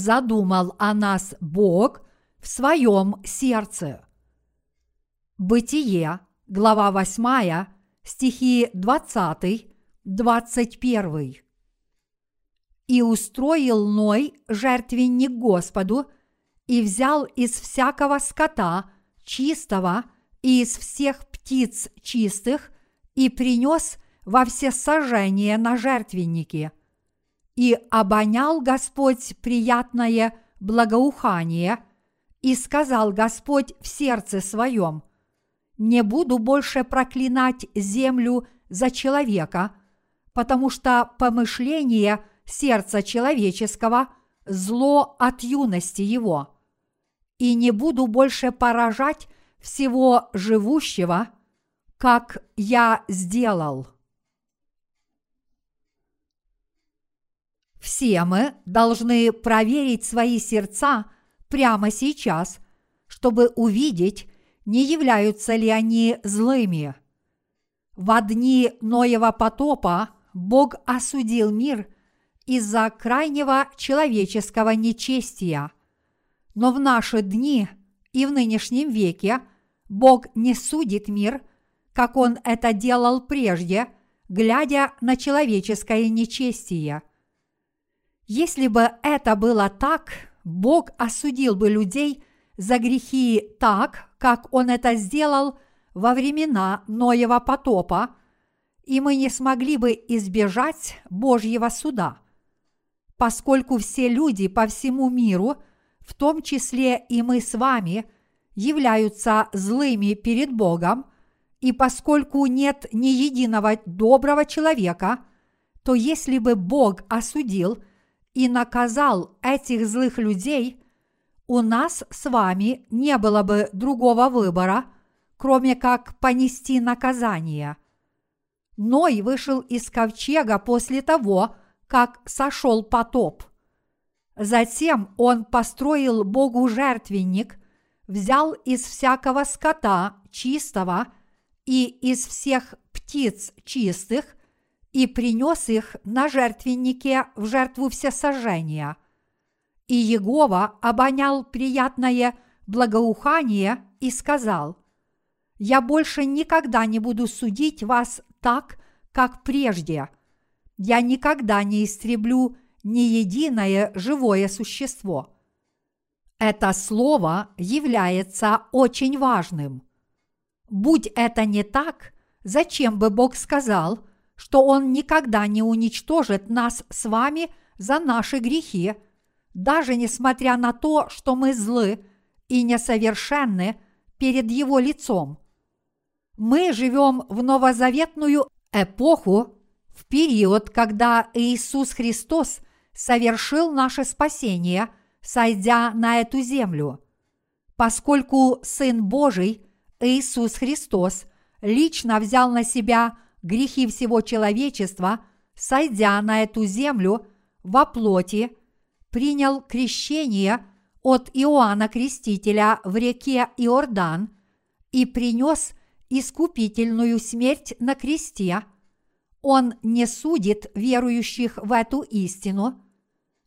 задумал о нас Бог в своем сердце. Бытие, глава 8, стихи 20, 21. «И устроил Ной жертвенник Господу, и взял из всякого скота чистого и из всех птиц чистых, и принес во все сожжения на жертвеннике. И обонял Господь приятное благоухание, и сказал Господь в сердце своем, «Не буду больше проклинать землю за человека, потому что помышление сердца человеческого – зло от юности его, и не буду больше поражать всего живущего, как я сделал. Все мы должны проверить свои сердца прямо сейчас, чтобы увидеть, не являются ли они злыми. В дни Ноева потопа Бог осудил мир из-за крайнего человеческого нечестия. Но в наши дни и в нынешнем веке Бог не судит мир, как Он это делал прежде, глядя на человеческое нечестие. Если бы это было так, Бог осудил бы людей за грехи так, как Он это сделал во времена Ноева потопа, и мы не смогли бы избежать Божьего суда. Поскольку все люди по всему миру, в том числе и мы с вами, являются злыми перед Богом, и поскольку нет ни единого доброго человека, то если бы Бог осудил и наказал этих злых людей, у нас с вами не было бы другого выбора, кроме как понести наказание. Ной вышел из ковчега после того, как сошел потоп. Затем он построил Богу жертвенник, взял из всякого скота чистого – и из всех птиц чистых и принес их на жертвеннике в жертву всесожжения. И Егова обонял приятное благоухание и сказал, «Я больше никогда не буду судить вас так, как прежде. Я никогда не истреблю ни единое живое существо». Это слово является очень важным – Будь это не так, зачем бы Бог сказал, что Он никогда не уничтожит нас с вами за наши грехи, даже несмотря на то, что мы злы и несовершенны перед Его лицом. Мы живем в новозаветную эпоху, в период, когда Иисус Христос совершил наше спасение, сойдя на эту землю. Поскольку Сын Божий – Иисус Христос лично взял на себя грехи всего человечества, сойдя на эту землю во плоти, принял крещение от Иоанна Крестителя в реке Иордан и принес искупительную смерть на кресте. Он не судит верующих в эту истину.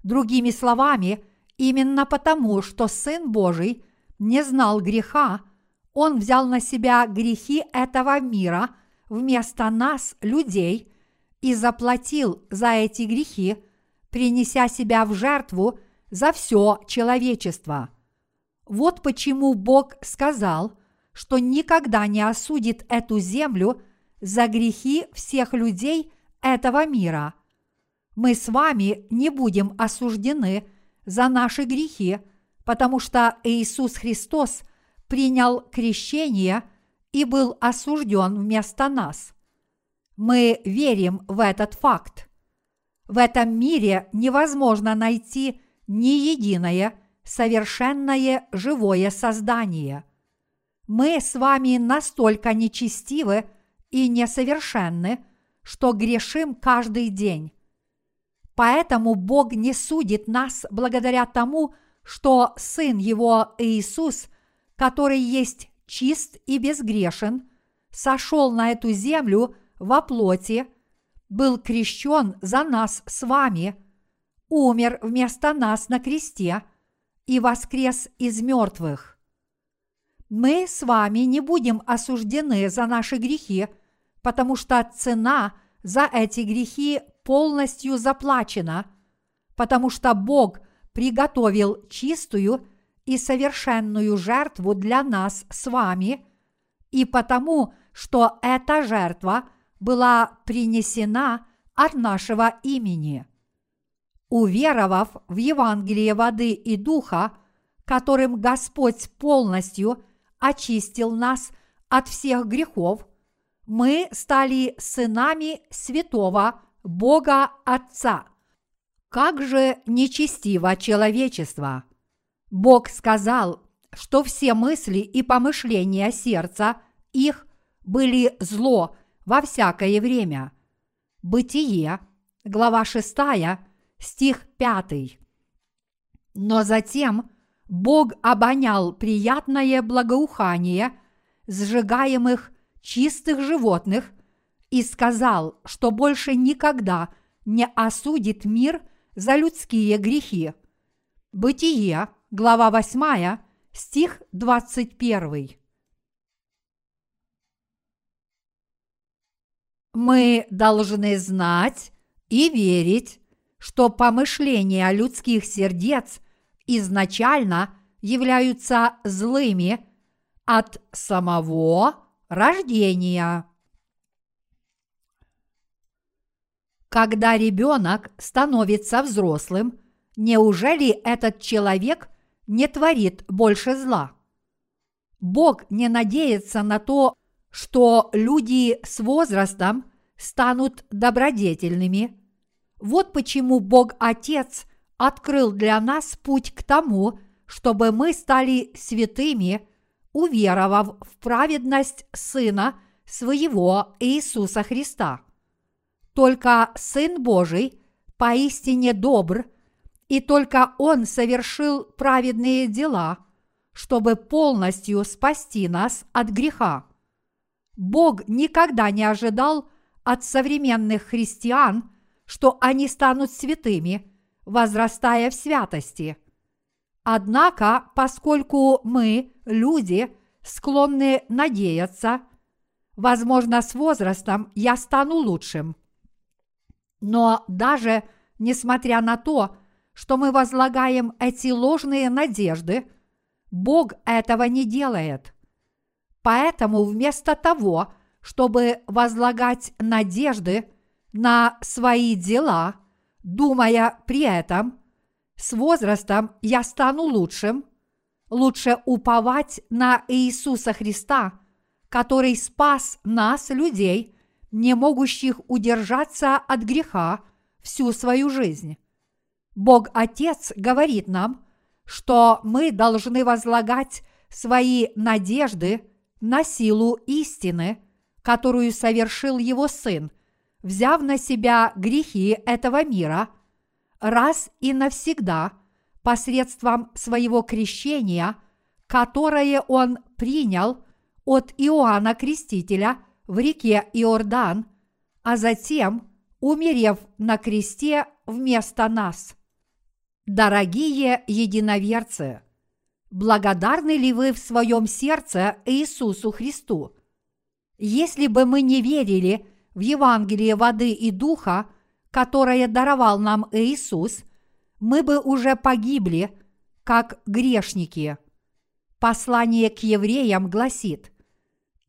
Другими словами, именно потому, что Сын Божий не знал греха – он взял на себя грехи этого мира вместо нас, людей, и заплатил за эти грехи, принеся себя в жертву за все человечество. Вот почему Бог сказал, что никогда не осудит эту землю за грехи всех людей этого мира. Мы с вами не будем осуждены за наши грехи, потому что Иисус Христос – принял крещение и был осужден вместо нас. Мы верим в этот факт. В этом мире невозможно найти ни единое совершенное живое создание. Мы с вами настолько нечестивы и несовершенны, что грешим каждый день. Поэтому Бог не судит нас благодаря тому, что Сын Его Иисус который есть чист и безгрешен, сошел на эту землю во плоти, был крещен за нас с вами, умер вместо нас на кресте и воскрес из мертвых. Мы с вами не будем осуждены за наши грехи, потому что цена за эти грехи полностью заплачена, потому что Бог приготовил чистую и совершенную жертву для нас с вами, и потому, что эта жертва была принесена от нашего имени. Уверовав в Евангелие воды и духа, которым Господь полностью очистил нас от всех грехов, мы стали сынами святого Бога Отца. Как же нечестиво человечество! Бог сказал, что все мысли и помышления сердца их были зло во всякое время. Бытие, глава 6, стих 5. Но затем Бог обонял приятное благоухание сжигаемых чистых животных и сказал, что больше никогда не осудит мир за людские грехи. Бытие, глава 8, стих 21. Мы должны знать и верить, что помышления людских сердец изначально являются злыми от самого рождения. Когда ребенок становится взрослым, неужели этот человек не творит больше зла. Бог не надеется на то, что люди с возрастом станут добродетельными. Вот почему Бог Отец открыл для нас путь к тому, чтобы мы стали святыми, уверовав в праведность Сына своего Иисуса Христа. Только Сын Божий поистине добр и только Он совершил праведные дела, чтобы полностью спасти нас от греха. Бог никогда не ожидал от современных христиан, что они станут святыми, возрастая в святости. Однако, поскольку мы, люди, склонны надеяться, возможно, с возрастом я стану лучшим. Но даже несмотря на то, что мы возлагаем эти ложные надежды, Бог этого не делает. Поэтому вместо того, чтобы возлагать надежды на свои дела, думая при этом, с возрастом я стану лучшим, лучше уповать на Иисуса Христа, который спас нас, людей, не могущих удержаться от греха всю свою жизнь. Бог Отец говорит нам, что мы должны возлагать свои надежды на силу истины, которую совершил Его Сын, взяв на себя грехи этого мира, раз и навсегда посредством своего крещения, которое Он принял от Иоанна Крестителя в реке Иордан, а затем, умерев на кресте вместо нас – Дорогие единоверцы, благодарны ли вы в своем сердце Иисусу Христу? Если бы мы не верили в Евангелие воды и духа, которое даровал нам Иисус, мы бы уже погибли, как грешники. Послание к евреям гласит,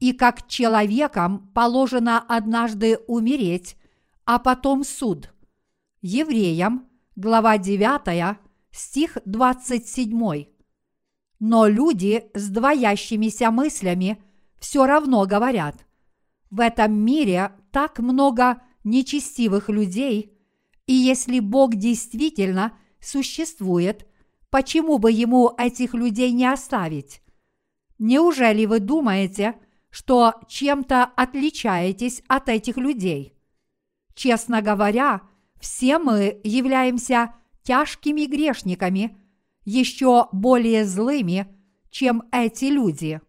«И как человекам положено однажды умереть, а потом суд». Евреям – глава 9, стих 27. Но люди с двоящимися мыслями все равно говорят, в этом мире так много нечестивых людей, и если Бог действительно существует, почему бы ему этих людей не оставить? Неужели вы думаете, что чем-то отличаетесь от этих людей? Честно говоря, все мы являемся тяжкими грешниками, еще более злыми, чем эти люди.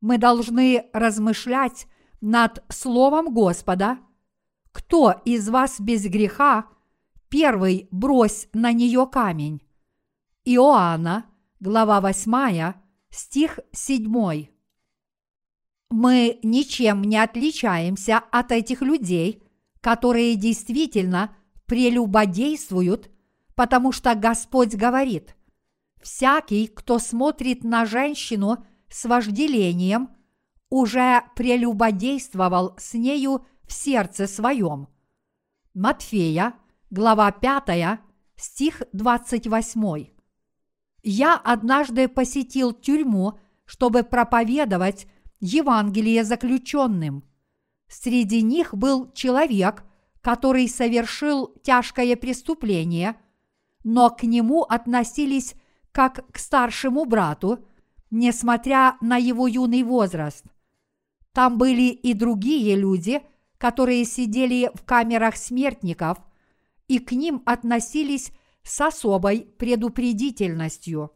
Мы должны размышлять над Словом Господа. Кто из вас без греха, первый брось на нее камень. Иоанна, глава 8, стих 7. Мы ничем не отличаемся от этих людей, которые действительно прелюбодействуют, потому что Господь говорит, «Всякий, кто смотрит на женщину с вожделением, уже прелюбодействовал с нею в сердце своем». Матфея, глава 5, стих 28. Я однажды посетил тюрьму, чтобы проповедовать Евангелие заключенным. Среди них был человек, который совершил тяжкое преступление, но к нему относились как к старшему брату, несмотря на его юный возраст. Там были и другие люди, которые сидели в камерах смертников, и к ним относились с особой предупредительностью.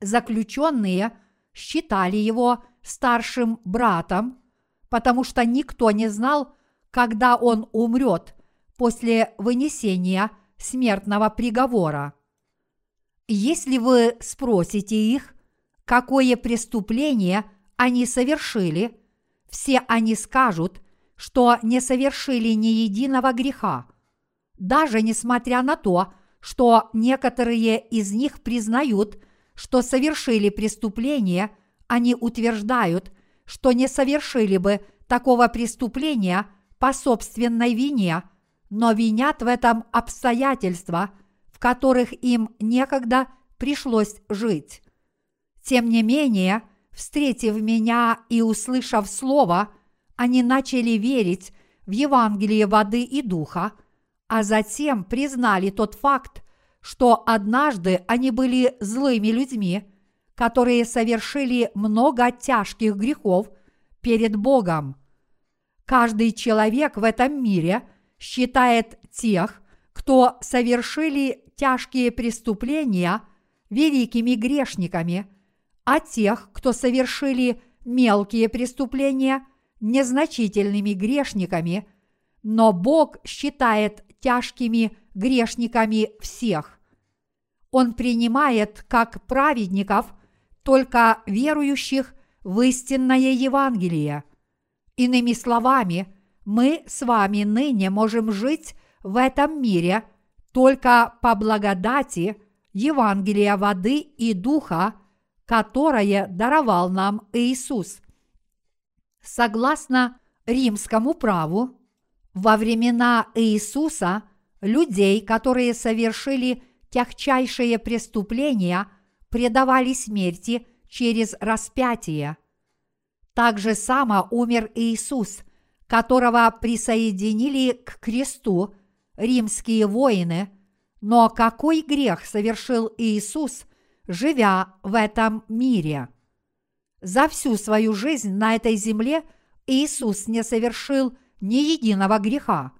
Заключенные – считали его старшим братом, потому что никто не знал, когда он умрет после вынесения смертного приговора. Если вы спросите их, какое преступление они совершили, все они скажут, что не совершили ни единого греха, даже несмотря на то, что некоторые из них признают – что совершили преступление, они утверждают, что не совершили бы такого преступления по собственной вине, но винят в этом обстоятельства, в которых им некогда пришлось жить. Тем не менее, встретив меня и услышав слово, они начали верить в Евангелие воды и духа, а затем признали тот факт, что однажды они были злыми людьми, которые совершили много тяжких грехов перед Богом. Каждый человек в этом мире считает тех, кто совершили тяжкие преступления, великими грешниками, а тех, кто совершили мелкие преступления, незначительными грешниками, но Бог считает тяжкими грешниками всех. Он принимает как праведников только верующих в истинное Евангелие. Иными словами, мы с вами ныне можем жить в этом мире только по благодати Евангелия воды и духа, которое даровал нам Иисус. Согласно римскому праву, во времена Иисуса людей, которые совершили тягчайшие преступления предавали смерти через распятие. Так же само умер Иисус, которого присоединили к кресту римские воины, но какой грех совершил Иисус, живя в этом мире? За всю свою жизнь на этой земле Иисус не совершил ни единого греха.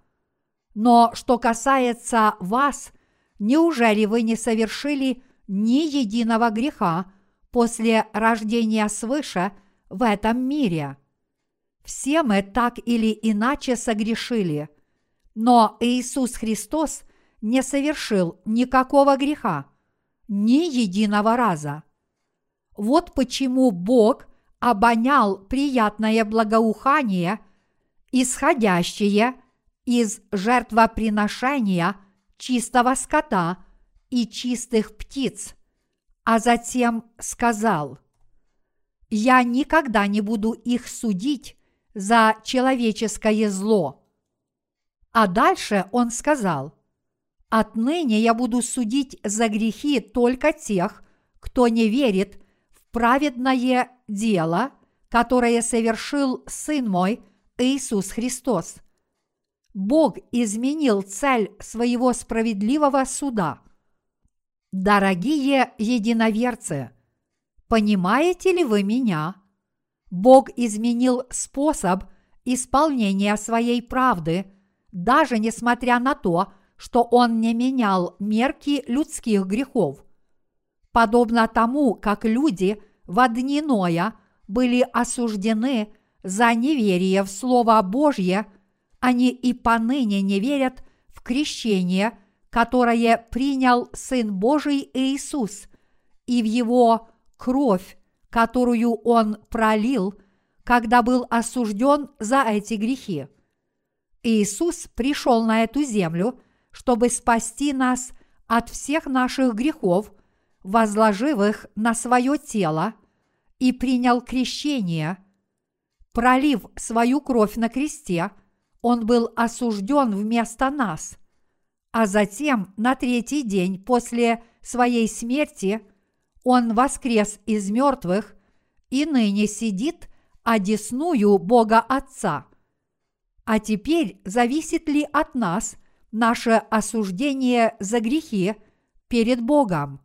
Но что касается вас неужели вы не совершили ни единого греха после рождения свыше в этом мире? Все мы так или иначе согрешили, но Иисус Христос не совершил никакого греха, ни единого раза. Вот почему Бог обонял приятное благоухание, исходящее из жертвоприношения – чистого скота и чистых птиц, а затем сказал, «Я никогда не буду их судить за человеческое зло». А дальше он сказал, «Отныне я буду судить за грехи только тех, кто не верит в праведное дело, которое совершил Сын мой Иисус Христос. Бог изменил цель своего справедливого суда. Дорогие единоверцы, понимаете ли вы меня? Бог изменил способ исполнения своей правды, даже несмотря на то, что Он не менял мерки людских грехов. Подобно тому, как люди в дни Ноя были осуждены за неверие в Слово Божье – они и поныне не верят в крещение, которое принял Сын Божий Иисус, и в Его кровь, которую Он пролил, когда был осужден за эти грехи. Иисус пришел на эту землю, чтобы спасти нас от всех наших грехов, возложив их на свое тело, и принял крещение. Пролив свою кровь на кресте, он был осужден вместо нас, а затем на третий день после своей смерти он воскрес из мертвых и ныне сидит одесную Бога Отца. А теперь зависит ли от нас наше осуждение за грехи перед Богом?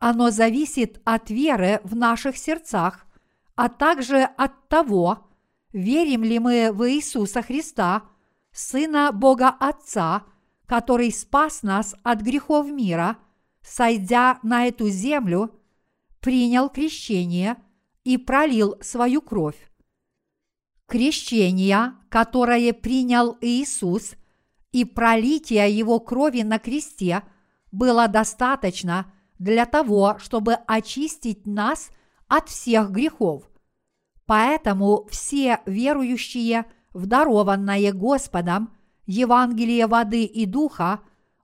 Оно зависит от веры в наших сердцах, а также от того, верим ли мы в Иисуса Христа, Сына Бога Отца, который спас нас от грехов мира, сойдя на эту землю, принял крещение и пролил свою кровь. Крещение, которое принял Иисус, и пролитие Его крови на кресте было достаточно для того, чтобы очистить нас от всех грехов. Поэтому все верующие в дарованное Господом Евангелие воды и духа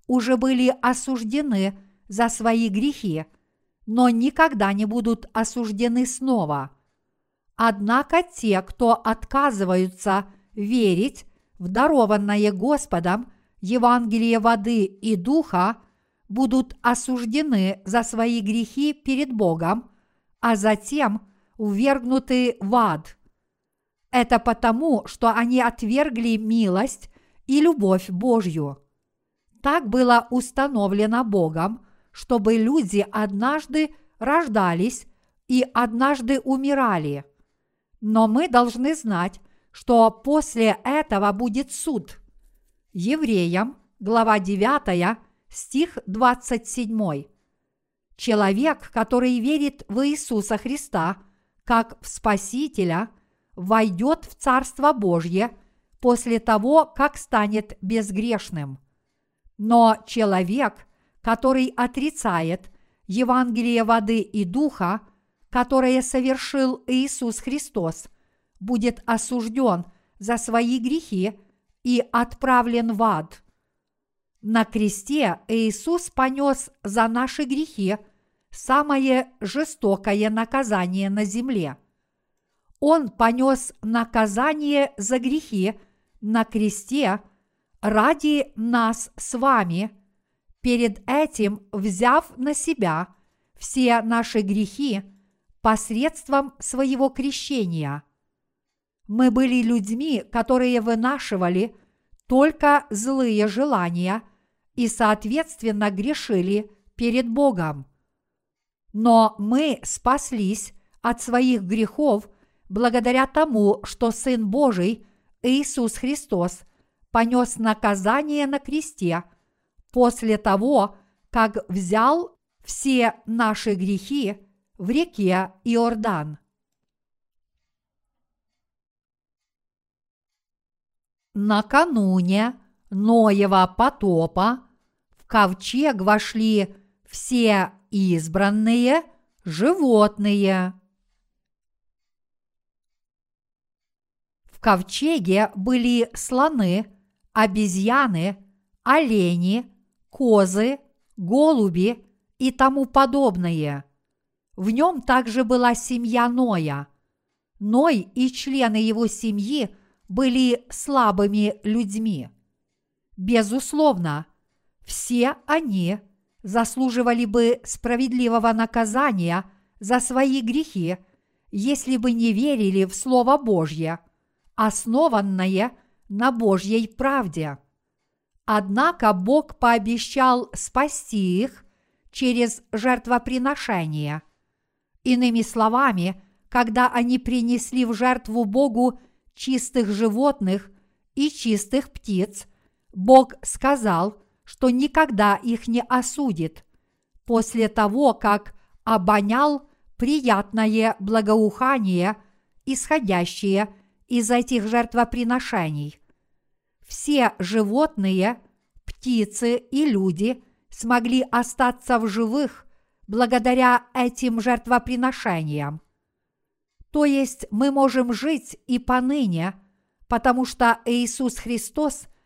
уже были осуждены за свои грехи, но никогда не будут осуждены снова. Однако те, кто отказываются верить в дарованное Господом Евангелие воды и духа, будут осуждены за свои грехи перед Богом, а затем – увергнуты в ад. Это потому, что они отвергли милость и любовь Божью. Так было установлено Богом, чтобы люди однажды рождались и однажды умирали. Но мы должны знать, что после этого будет суд. Евреям, глава 9, стих 27. Человек, который верит в Иисуса Христа – как в Спасителя, войдет в Царство Божье после того, как станет безгрешным. Но человек, который отрицает Евангелие воды и духа, которое совершил Иисус Христос, будет осужден за свои грехи и отправлен в ад. На кресте Иисус понес за наши грехи – самое жестокое наказание на земле. Он понес наказание за грехи на кресте ради нас с вами, перед этим взяв на себя все наши грехи посредством своего крещения. Мы были людьми, которые вынашивали только злые желания и, соответственно, грешили перед Богом – но мы спаслись от своих грехов благодаря тому, что Сын Божий Иисус Христос понес наказание на кресте после того, как взял все наши грехи в реке Иордан. Накануне Ноева потопа в ковчег вошли все избранные животные. В ковчеге были слоны, обезьяны, олени, козы, голуби и тому подобное. В нем также была семья Ноя. Ной и члены его семьи были слабыми людьми. Безусловно, все они – заслуживали бы справедливого наказания за свои грехи, если бы не верили в Слово Божье, основанное на Божьей правде. Однако Бог пообещал спасти их через жертвоприношение. Иными словами, когда они принесли в жертву Богу чистых животных и чистых птиц, Бог сказал – что никогда их не осудит, после того, как обонял приятное благоухание, исходящее из этих жертвоприношений. Все животные, птицы, и люди смогли остаться в живых благодаря этим жертвоприношениям. То есть мы можем жить и поныне, потому что Иисус Христос –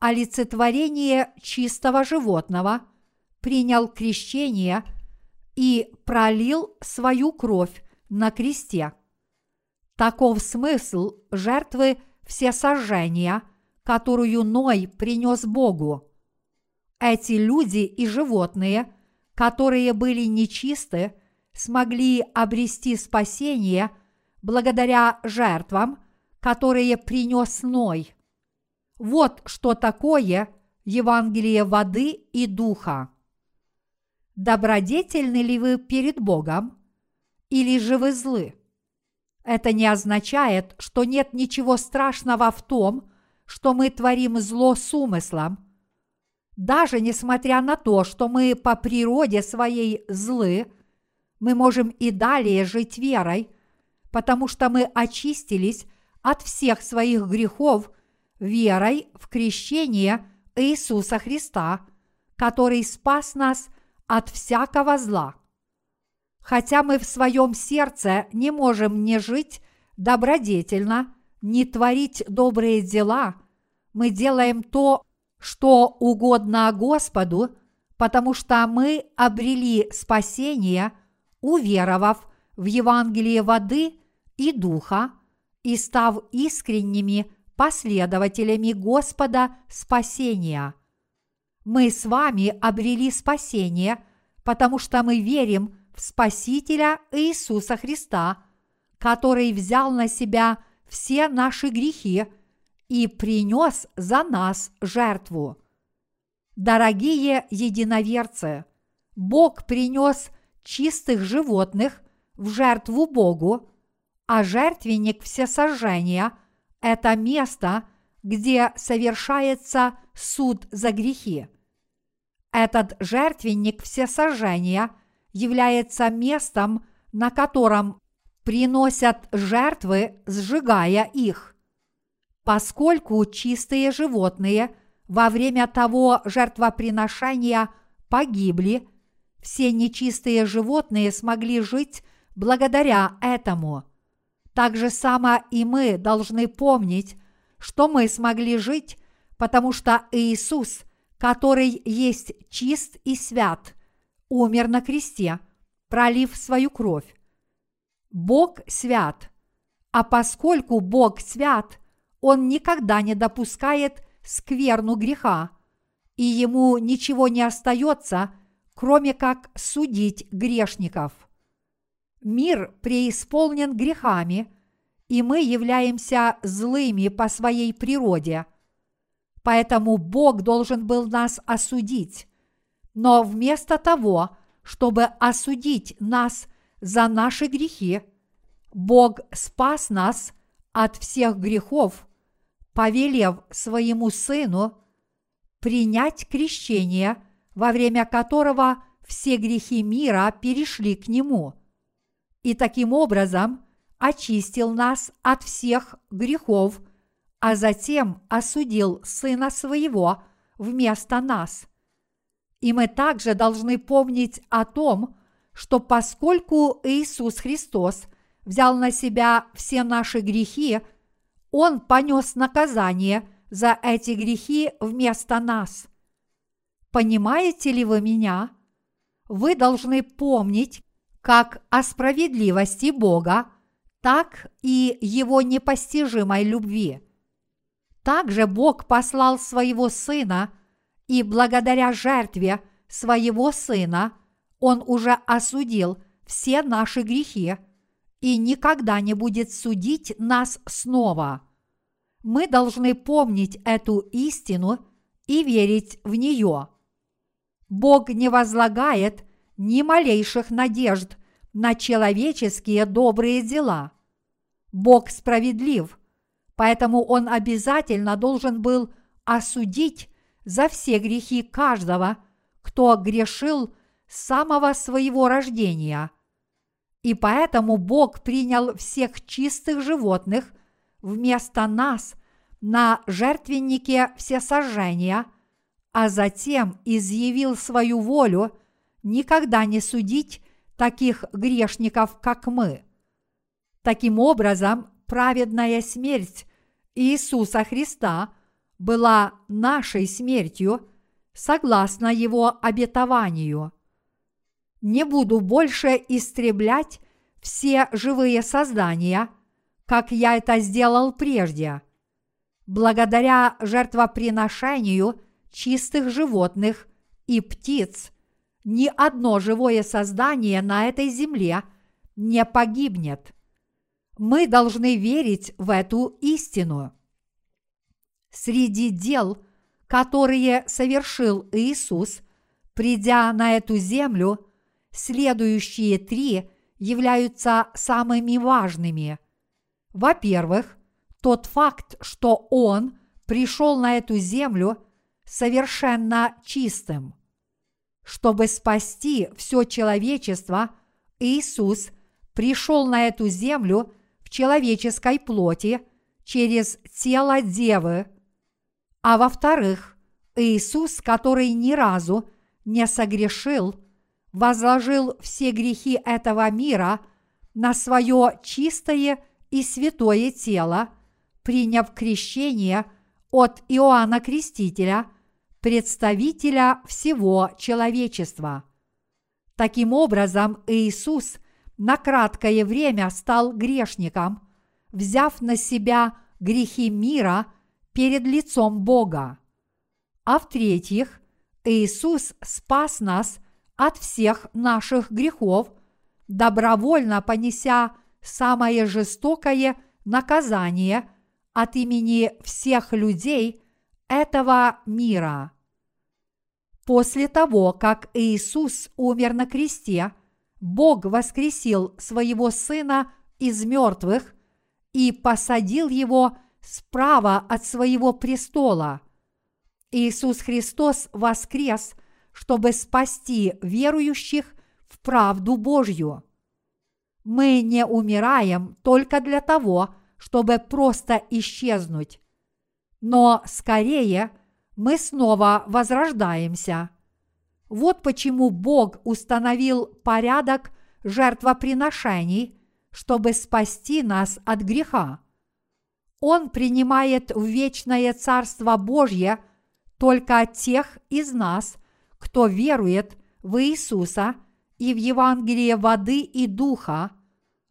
олицетворение чистого животного, принял крещение и пролил свою кровь на кресте. Таков смысл жертвы всесожжения, которую Ной принес Богу. Эти люди и животные, которые были нечисты, смогли обрести спасение благодаря жертвам, которые принес Ной. Вот что такое Евангелие воды и духа. Добродетельны ли вы перед Богом, или же вы злы? Это не означает, что нет ничего страшного в том, что мы творим зло с умыслом. Даже несмотря на то, что мы по природе своей злы, мы можем и далее жить верой, потому что мы очистились от всех своих грехов верой в крещение Иисуса Христа, который спас нас от всякого зла. Хотя мы в своем сердце не можем не жить добродетельно, не творить добрые дела, мы делаем то, что угодно Господу, потому что мы обрели спасение, уверовав в Евангелие воды и духа и став искренними последователями Господа спасения. Мы с вами обрели спасение, потому что мы верим в Спасителя Иисуса Христа, который взял на себя все наши грехи и принес за нас жертву. Дорогие единоверцы, Бог принес чистых животных в жертву Богу, а жертвенник всесожжения – это место, где совершается суд за грехи. Этот жертвенник всесожжения является местом, на котором приносят жертвы, сжигая их. Поскольку чистые животные во время того жертвоприношения погибли, все нечистые животные смогли жить благодаря этому. Так же само и мы должны помнить, что мы смогли жить, потому что Иисус, который есть чист и свят, умер на кресте, пролив свою кровь. Бог свят, а поскольку Бог свят, Он никогда не допускает скверну греха, и Ему ничего не остается, кроме как судить грешников. Мир преисполнен грехами, и мы являемся злыми по своей природе. Поэтому Бог должен был нас осудить. Но вместо того, чтобы осудить нас за наши грехи, Бог спас нас от всех грехов, повелев своему Сыну принять крещение, во время которого все грехи мира перешли к Нему – и таким образом очистил нас от всех грехов, а затем осудил Сына Своего вместо нас. И мы также должны помнить о том, что поскольку Иисус Христос взял на себя все наши грехи, Он понес наказание за эти грехи вместо нас. Понимаете ли вы меня? Вы должны помнить, как о справедливости Бога, так и его непостижимой любви. Также Бог послал своего Сына, и благодаря жертве своего Сына Он уже осудил все наши грехи и никогда не будет судить нас снова. Мы должны помнить эту истину и верить в нее. Бог не возлагает – ни малейших надежд на человеческие добрые дела. Бог справедлив, поэтому Он обязательно должен был осудить за все грехи каждого, кто грешил самого своего рождения. И поэтому Бог принял всех чистых животных вместо нас на жертвеннике всесожжения, а затем изъявил свою волю никогда не судить таких грешников, как мы. Таким образом, праведная смерть Иисуса Христа была нашей смертью согласно Его обетованию. Не буду больше истреблять все живые создания, как я это сделал прежде. Благодаря жертвоприношению чистых животных и птиц ни одно живое создание на этой земле не погибнет. Мы должны верить в эту истину. Среди дел, которые совершил Иисус, придя на эту землю, следующие три являются самыми важными. Во-первых, тот факт, что Он пришел на эту землю совершенно чистым. Чтобы спасти все человечество, Иисус пришел на эту землю в человеческой плоти через тело Девы. А во-вторых, Иисус, который ни разу не согрешил, возложил все грехи этого мира на свое чистое и святое тело, приняв крещение от Иоанна Крестителя, представителя всего человечества. Таким образом, Иисус на краткое время стал грешником, взяв на себя грехи мира перед лицом Бога. А в-третьих, Иисус спас нас от всех наших грехов, добровольно понеся самое жестокое наказание от имени всех людей этого мира. После того, как Иисус умер на кресте, Бог воскресил своего Сына из мертвых и посадил его справа от своего престола. Иисус Христос воскрес, чтобы спасти верующих в правду Божью. Мы не умираем только для того, чтобы просто исчезнуть, но скорее мы снова возрождаемся. Вот почему Бог установил порядок жертвоприношений, чтобы спасти нас от греха. Он принимает в вечное Царство Божье только тех из нас, кто верует в Иисуса – и в Евангелие воды и духа,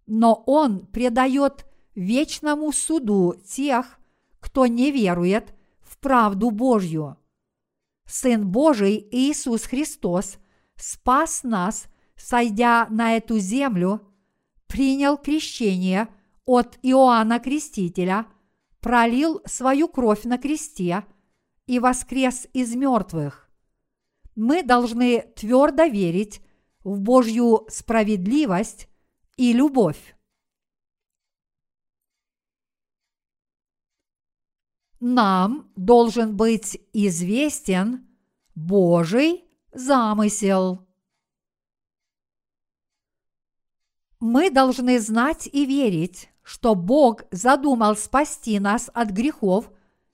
но Он предает вечному суду тех, кто не верует в правду Божью. Сын Божий Иисус Христос спас нас, сойдя на эту землю, принял крещение от Иоанна Крестителя, пролил свою кровь на кресте и воскрес из мертвых. Мы должны твердо верить в Божью справедливость и любовь. Нам должен быть известен Божий замысел. Мы должны знать и верить, что Бог задумал спасти нас от грехов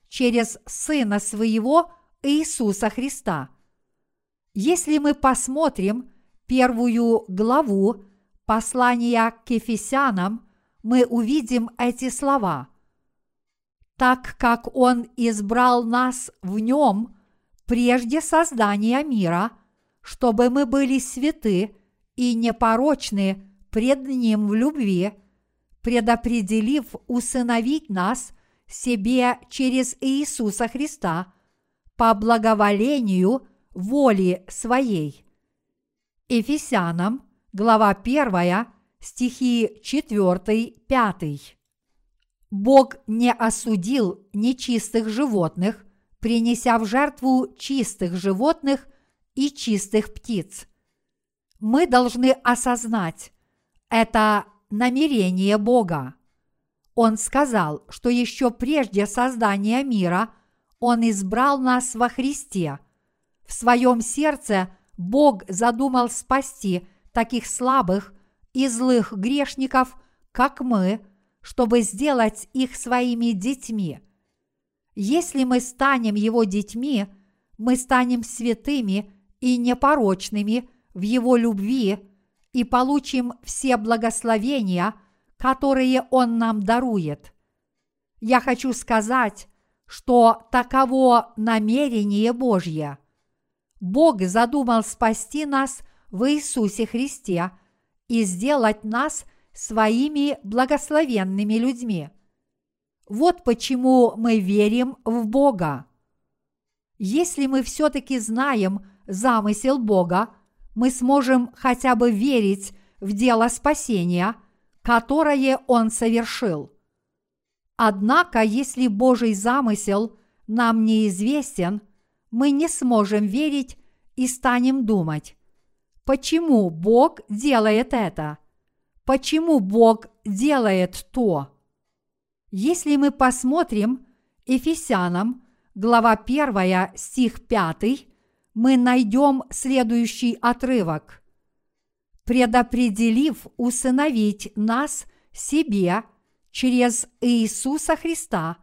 через Сына Своего Иисуса Христа. Если мы посмотрим первую главу послания к Ефесянам, мы увидим эти слова. Так как Он избрал нас в Нем прежде создания мира, чтобы мы были святы и непорочны пред Ним в любви, предопределив усыновить нас себе через Иисуса Христа по благоволению воли Своей. Ефесянам, глава 1, стихи 4-5. Бог не осудил нечистых животных, принеся в жертву чистых животных и чистых птиц. Мы должны осознать это намерение Бога. Он сказал, что еще прежде создания мира Он избрал нас во Христе. В своем сердце Бог задумал спасти таких слабых и злых грешников, как мы, чтобы сделать их своими детьми. Если мы станем Его детьми, мы станем святыми и непорочными в Его любви и получим все благословения, которые Он нам дарует. Я хочу сказать, что таково намерение Божье. Бог задумал спасти нас в Иисусе Христе и сделать нас своими благословенными людьми. Вот почему мы верим в Бога. Если мы все-таки знаем замысел Бога, мы сможем хотя бы верить в дело спасения, которое Он совершил. Однако, если Божий замысел нам неизвестен, мы не сможем верить и станем думать, почему Бог делает это, почему Бог делает то. Если мы посмотрим Ефесянам, глава 1, стих 5, мы найдем следующий отрывок. «Предопределив усыновить нас себе через Иисуса Христа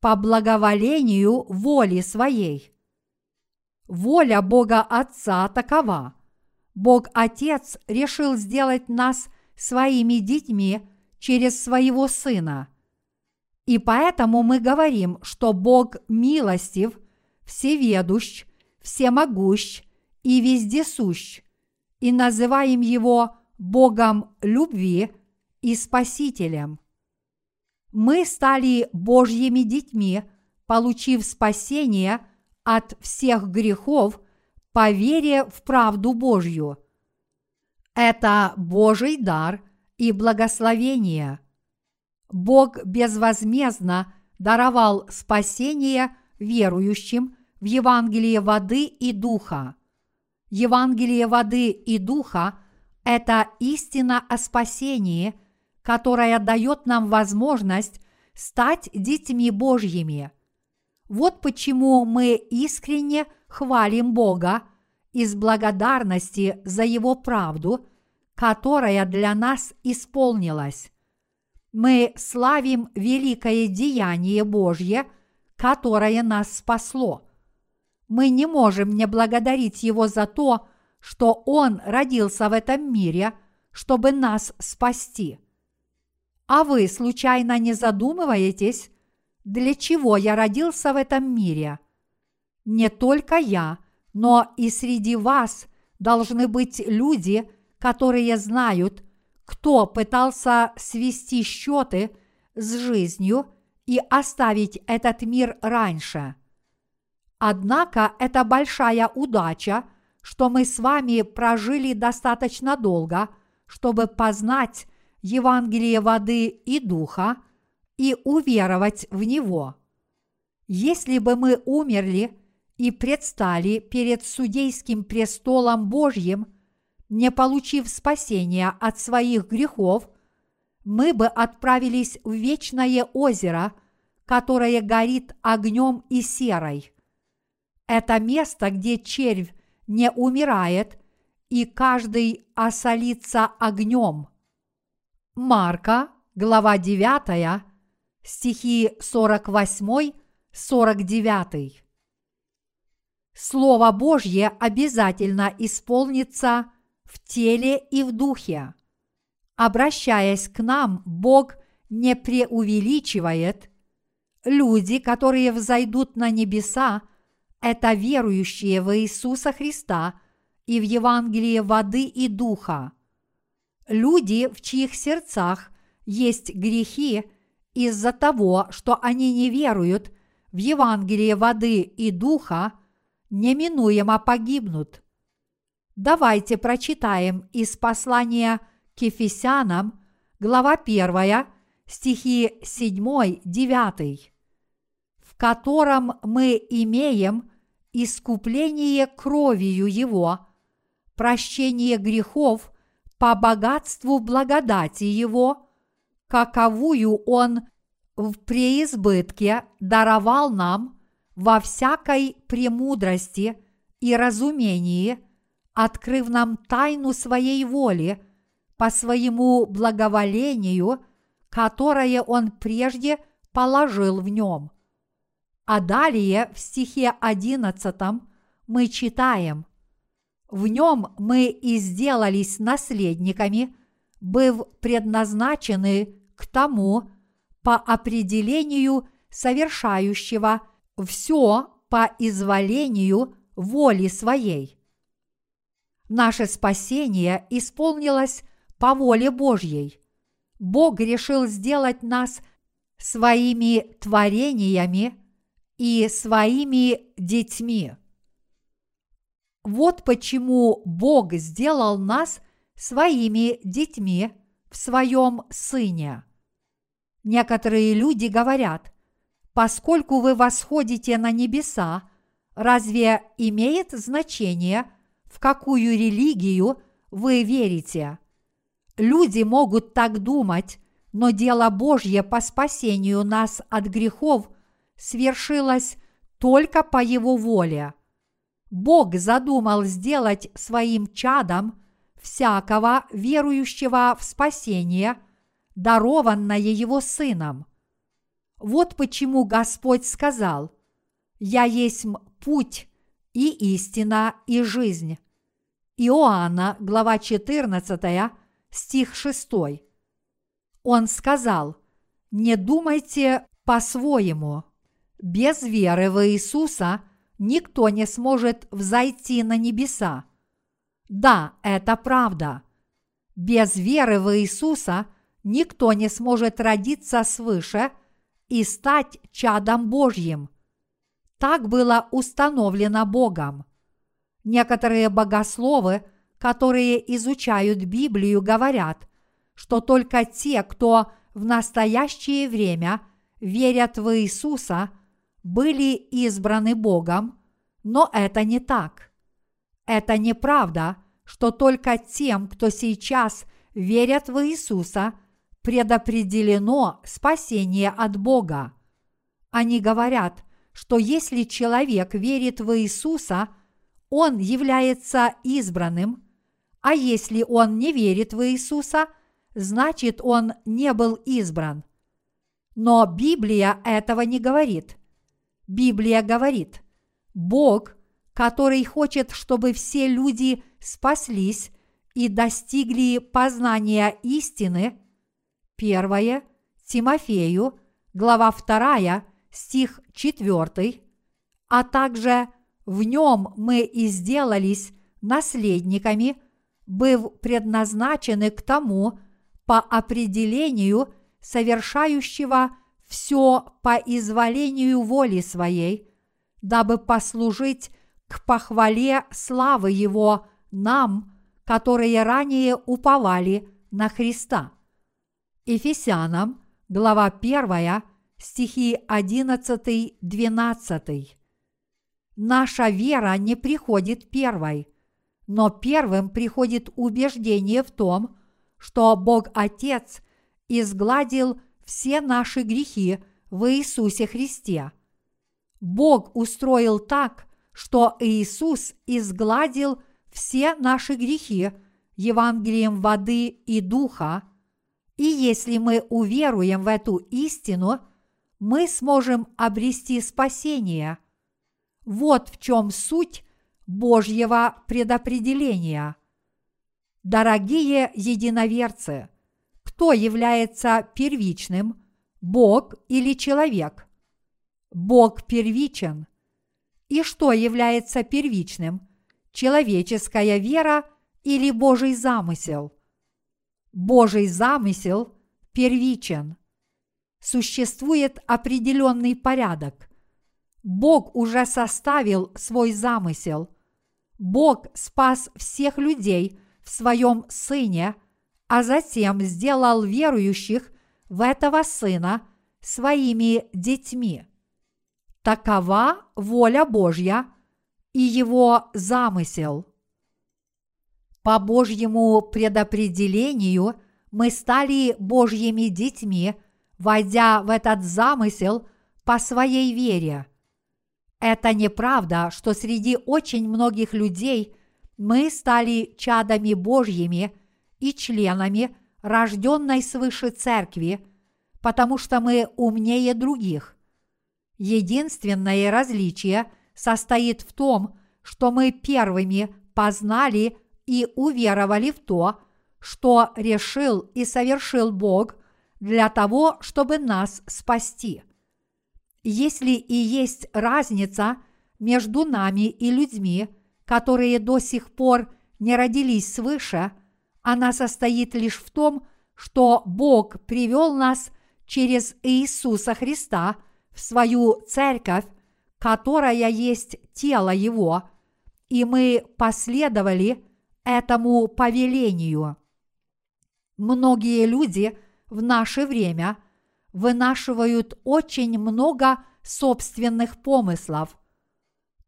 по благоволению воли своей». Воля Бога Отца такова. Бог Отец решил сделать нас своими детьми через своего Сына – и поэтому мы говорим, что Бог милостив, всеведущ, всемогущ и вездесущ, и называем Его Богом любви и Спасителем. Мы стали Божьими детьми, получив спасение от всех грехов по вере в правду Божью. Это Божий дар и благословение – Бог безвозмездно даровал спасение верующим в Евангелие воды и духа. Евангелие воды и духа – это истина о спасении, которая дает нам возможность стать детьми Божьими. Вот почему мы искренне хвалим Бога из благодарности за Его правду, которая для нас исполнилась мы славим великое деяние Божье, которое нас спасло. Мы не можем не благодарить Его за то, что Он родился в этом мире, чтобы нас спасти. А вы случайно не задумываетесь, для чего я родился в этом мире? Не только я, но и среди вас должны быть люди, которые знают, кто пытался свести счеты с жизнью и оставить этот мир раньше. Однако это большая удача, что мы с вами прожили достаточно долго, чтобы познать Евангелие воды и духа и уверовать в него. Если бы мы умерли и предстали перед судейским престолом Божьим – не получив спасения от своих грехов, мы бы отправились в вечное озеро, которое горит огнем и серой. Это место, где червь не умирает, и каждый осолится огнем. Марка, глава 9, стихи 48-49. Слово Божье обязательно исполнится в теле и в духе. Обращаясь к нам, Бог не преувеличивает. Люди, которые взойдут на небеса, это верующие в Иисуса Христа и в Евангелие воды и духа. Люди, в чьих сердцах есть грехи из-за того, что они не веруют в Евангелие воды и духа, неминуемо погибнут – Давайте прочитаем из послания к Ефесянам, глава 1, стихи 7-9, в котором мы имеем искупление кровью Его, прощение грехов по богатству благодати Его, каковую Он в преизбытке даровал нам во всякой премудрости и разумении – открыв нам тайну своей воли по своему благоволению, которое Он прежде положил в нем. А далее в стихе 11 мы читаем «В нем мы и сделались наследниками, быв предназначены к тому, по определению совершающего все по изволению воли своей. Наше спасение исполнилось по воле Божьей. Бог решил сделать нас своими творениями и своими детьми. Вот почему Бог сделал нас своими детьми в своем Сыне. Некоторые люди говорят, поскольку вы восходите на небеса, разве имеет значение, в какую религию вы верите? Люди могут так думать, но дело Божье по спасению нас от грехов свершилось только по Его воле. Бог задумал сделать своим чадом всякого верующего в спасение, дарованное Его Сыном. Вот почему Господь сказал, «Я есть путь и истина и жизнь». Иоанна, глава 14, стих 6. Он сказал, «Не думайте по-своему. Без веры в Иисуса никто не сможет взойти на небеса. Да, это правда. Без веры в Иисуса никто не сможет родиться свыше и стать чадом Божьим. Так было установлено Богом. Некоторые богословы – которые изучают Библию, говорят, что только те, кто в настоящее время верят в Иисуса, были избраны Богом, но это не так. Это неправда, что только тем, кто сейчас верят в Иисуса, предопределено спасение от Бога. Они говорят, что если человек верит в Иисуса, он является избранным, а если он не верит в Иисуса, значит он не был избран. Но Библия этого не говорит. Библия говорит, Бог, который хочет, чтобы все люди спаслись и достигли познания истины, первое. Тимофею, глава 2, стих 4, а также в нем мы и сделались наследниками – быв предназначены к тому по определению совершающего все по изволению воли своей, дабы послужить к похвале славы Его нам, которые ранее уповали на Христа. Ефесянам, глава 1, стихи 11-12. Наша вера не приходит первой – но первым приходит убеждение в том, что Бог Отец изгладил все наши грехи в Иисусе Христе. Бог устроил так, что Иисус изгладил все наши грехи Евангелием воды и духа, и если мы уверуем в эту истину, мы сможем обрести спасение. Вот в чем суть Божьего предопределения. Дорогие единоверцы, кто является первичным, Бог или человек? Бог первичен. И что является первичным? Человеческая вера или Божий замысел? Божий замысел первичен. Существует определенный порядок. Бог уже составил свой замысел – Бог спас всех людей в своем Сыне, а затем сделал верующих в этого Сына своими детьми. Такова воля Божья и его замысел. По Божьему предопределению мы стали Божьими детьми, войдя в этот замысел по своей вере – это неправда, что среди очень многих людей мы стали чадами Божьими и членами рожденной свыше церкви, потому что мы умнее других. Единственное различие состоит в том, что мы первыми познали и уверовали в то, что решил и совершил Бог для того, чтобы нас спасти. Если и есть разница между нами и людьми, которые до сих пор не родились свыше, она состоит лишь в том, что Бог привел нас через Иисуса Христа в свою церковь, которая есть тело Его, и мы последовали этому повелению. Многие люди в наше время вынашивают очень много собственных помыслов,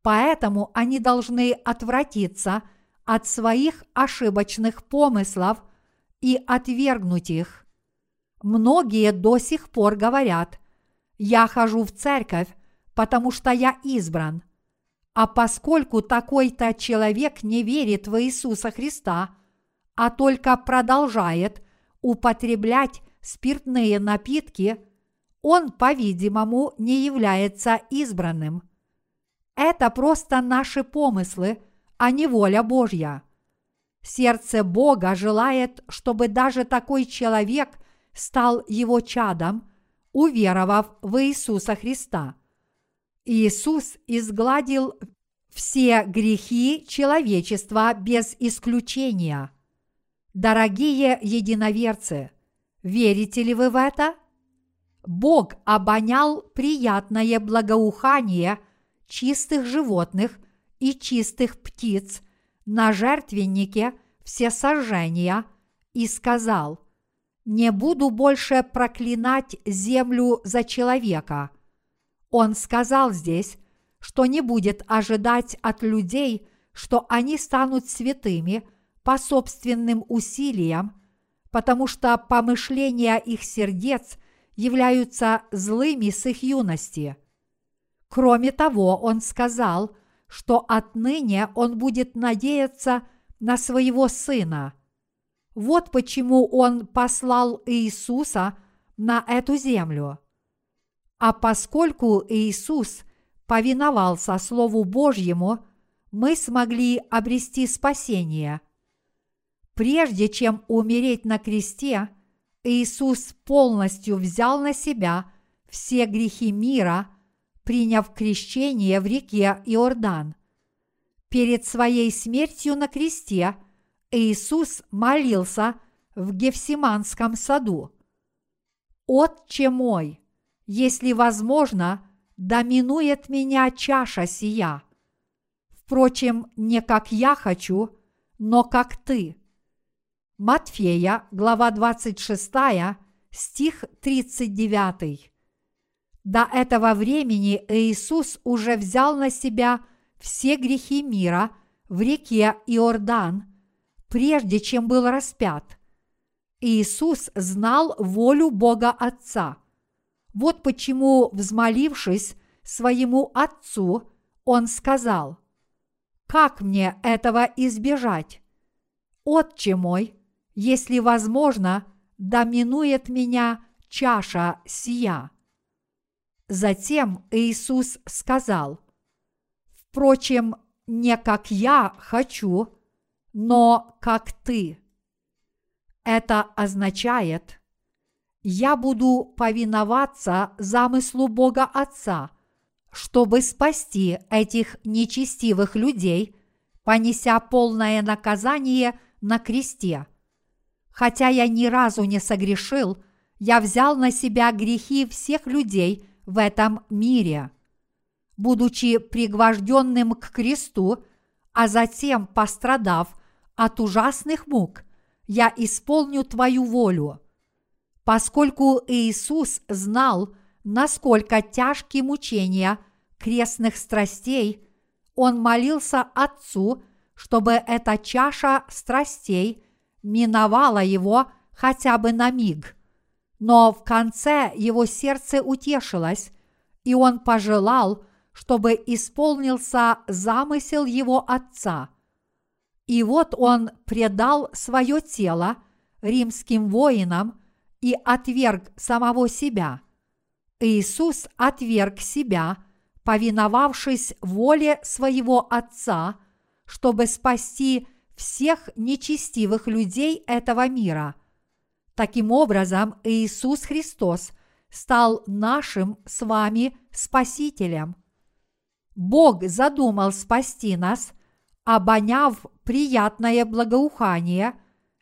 поэтому они должны отвратиться от своих ошибочных помыслов и отвергнуть их. Многие до сих пор говорят, я хожу в церковь, потому что я избран. А поскольку такой-то человек не верит в Иисуса Христа, а только продолжает употреблять спиртные напитки, он, по-видимому, не является избранным. Это просто наши помыслы, а не воля Божья. Сердце Бога желает, чтобы даже такой человек стал его чадом, уверовав в Иисуса Христа. Иисус изгладил все грехи человечества без исключения. Дорогие единоверцы, верите ли вы в это? Бог обонял приятное благоухание чистых животных и чистых птиц на жертвеннике всесожжения и сказал, «Не буду больше проклинать землю за человека». Он сказал здесь, что не будет ожидать от людей, что они станут святыми по собственным усилиям, потому что помышления их сердец являются злыми с их юности. Кроме того, он сказал – что отныне он будет надеяться на своего сына. Вот почему он послал Иисуса на эту землю. А поскольку Иисус повиновался Слову Божьему, мы смогли обрести спасение. Прежде чем умереть на кресте, Иисус полностью взял на себя все грехи мира – приняв крещение в реке Иордан. Перед своей смертью на кресте Иисус молился в Гефсиманском саду. «Отче мой, если возможно, доминует меня чаша сия. Впрочем, не как я хочу, но как ты». Матфея, глава 26, стих 39. До этого времени Иисус уже взял на себя все грехи мира в реке Иордан, прежде чем был распят. Иисус знал волю Бога Отца. Вот почему, взмолившись своему Отцу, Он сказал, «Как мне этого избежать? Отче мой, если возможно, доминует меня чаша сия». Затем Иисус сказал, «Впрочем, не как я хочу, но как ты». Это означает, я буду повиноваться замыслу Бога Отца, чтобы спасти этих нечестивых людей, понеся полное наказание на кресте. Хотя я ни разу не согрешил, я взял на себя грехи всех людей – в этом мире. Будучи пригвожденным к кресту, а затем пострадав от ужасных мук, я исполню Твою волю. Поскольку Иисус знал, насколько тяжкие мучения крестных страстей, Он молился Отцу, чтобы эта чаша страстей миновала его хотя бы на миг – но в конце его сердце утешилось, и он пожелал, чтобы исполнился замысел его отца. И вот он предал свое тело римским воинам и отверг самого себя. Иисус отверг себя, повиновавшись воле своего Отца, чтобы спасти всех нечестивых людей этого мира. Таким образом, Иисус Христос стал нашим с вами Спасителем. Бог задумал спасти нас, обоняв приятное благоухание,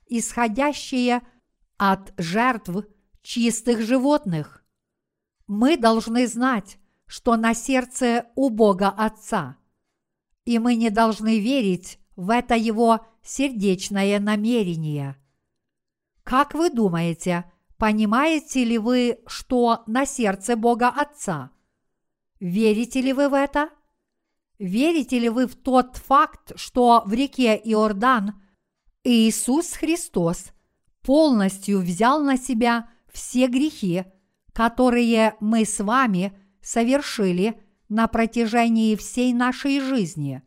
исходящее от жертв чистых животных. Мы должны знать, что на сердце у Бога Отца, и мы не должны верить в это Его сердечное намерение. Как вы думаете, понимаете ли вы, что на сердце Бога Отца? Верите ли вы в это? Верите ли вы в тот факт, что в реке Иордан Иисус Христос полностью взял на себя все грехи, которые мы с вами совершили на протяжении всей нашей жизни?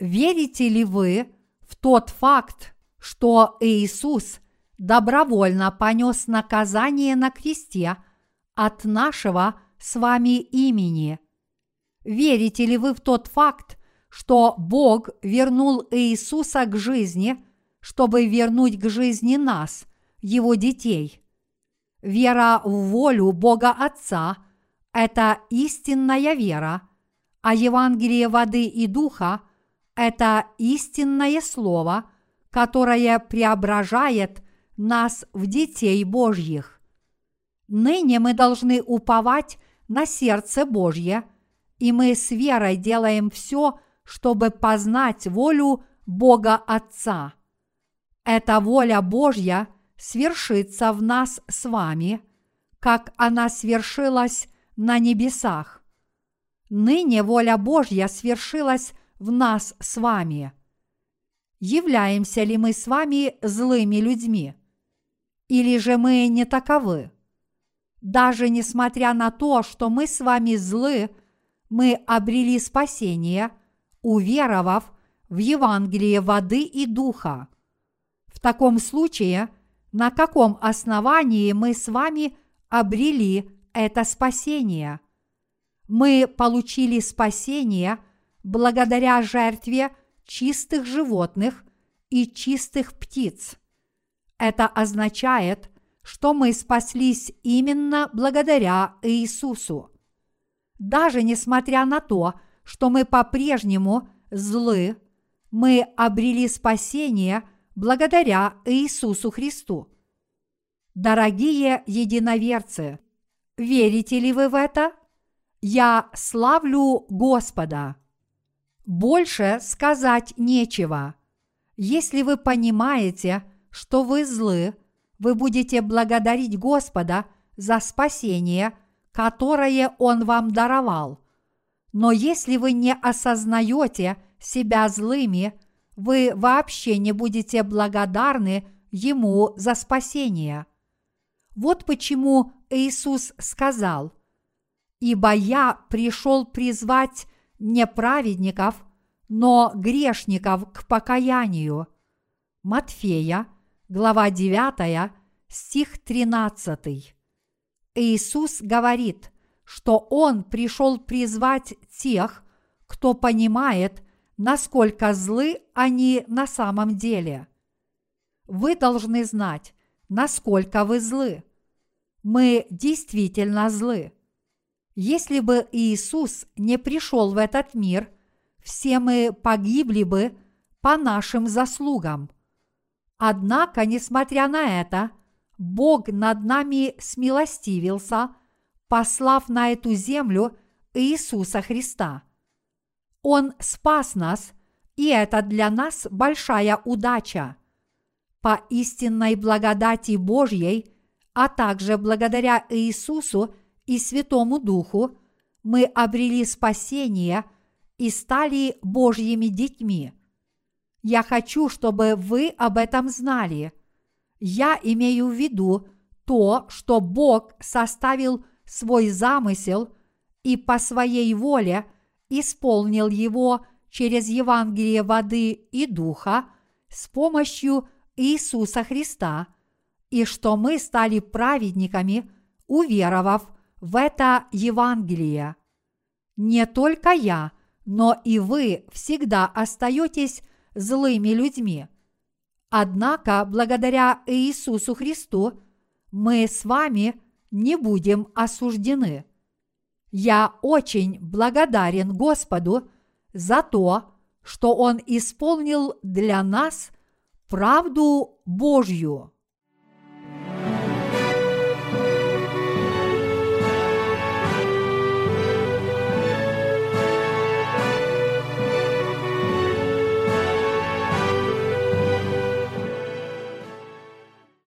Верите ли вы в тот факт, что Иисус добровольно понес наказание на кресте от нашего с вами имени – Верите ли вы в тот факт, что Бог вернул Иисуса к жизни, чтобы вернуть к жизни нас, Его детей? Вера в волю Бога Отца – это истинная вера, а Евангелие воды и духа – это истинное слово, которое преображает нас в детей Божьих. Ныне мы должны уповать на сердце Божье – и мы с верой делаем все, чтобы познать волю Бога Отца. Эта воля Божья свершится в нас с вами, как она свершилась на небесах. Ныне воля Божья свершилась в нас с вами. Являемся ли мы с вами злыми людьми? Или же мы не таковы? Даже несмотря на то, что мы с вами злы – мы обрели спасение, уверовав в Евангелие воды и духа. В таком случае, на каком основании мы с вами обрели это спасение? Мы получили спасение благодаря жертве чистых животных и чистых птиц. Это означает, что мы спаслись именно благодаря Иисусу даже несмотря на то, что мы по-прежнему злы, мы обрели спасение благодаря Иисусу Христу. Дорогие единоверцы, верите ли вы в это? Я славлю Господа. Больше сказать нечего. Если вы понимаете, что вы злы, вы будете благодарить Господа за спасение – которое Он вам даровал. Но если вы не осознаете себя злыми, вы вообще не будете благодарны Ему за спасение. Вот почему Иисус сказал, «Ибо я пришел призвать не праведников, но грешников к покаянию». Матфея, глава 9, стих 13. Иисус говорит, что Он пришел призвать тех, кто понимает, насколько злы они на самом деле. Вы должны знать, насколько вы злы. Мы действительно злы. Если бы Иисус не пришел в этот мир, все мы погибли бы по нашим заслугам. Однако, несмотря на это, – Бог над нами смилостивился, послав на эту землю Иисуса Христа. Он спас нас, и это для нас большая удача. По истинной благодати Божьей, а также благодаря Иисусу и Святому Духу, мы обрели спасение и стали Божьими детьми. Я хочу, чтобы вы об этом знали – я имею в виду то, что Бог составил свой замысел и по своей воле исполнил его через Евангелие воды и духа с помощью Иисуса Христа, и что мы стали праведниками, уверовав в это Евангелие. Не только я, но и вы всегда остаетесь злыми людьми. Однако, благодаря Иисусу Христу, мы с вами не будем осуждены. Я очень благодарен Господу за то, что Он исполнил для нас правду Божью.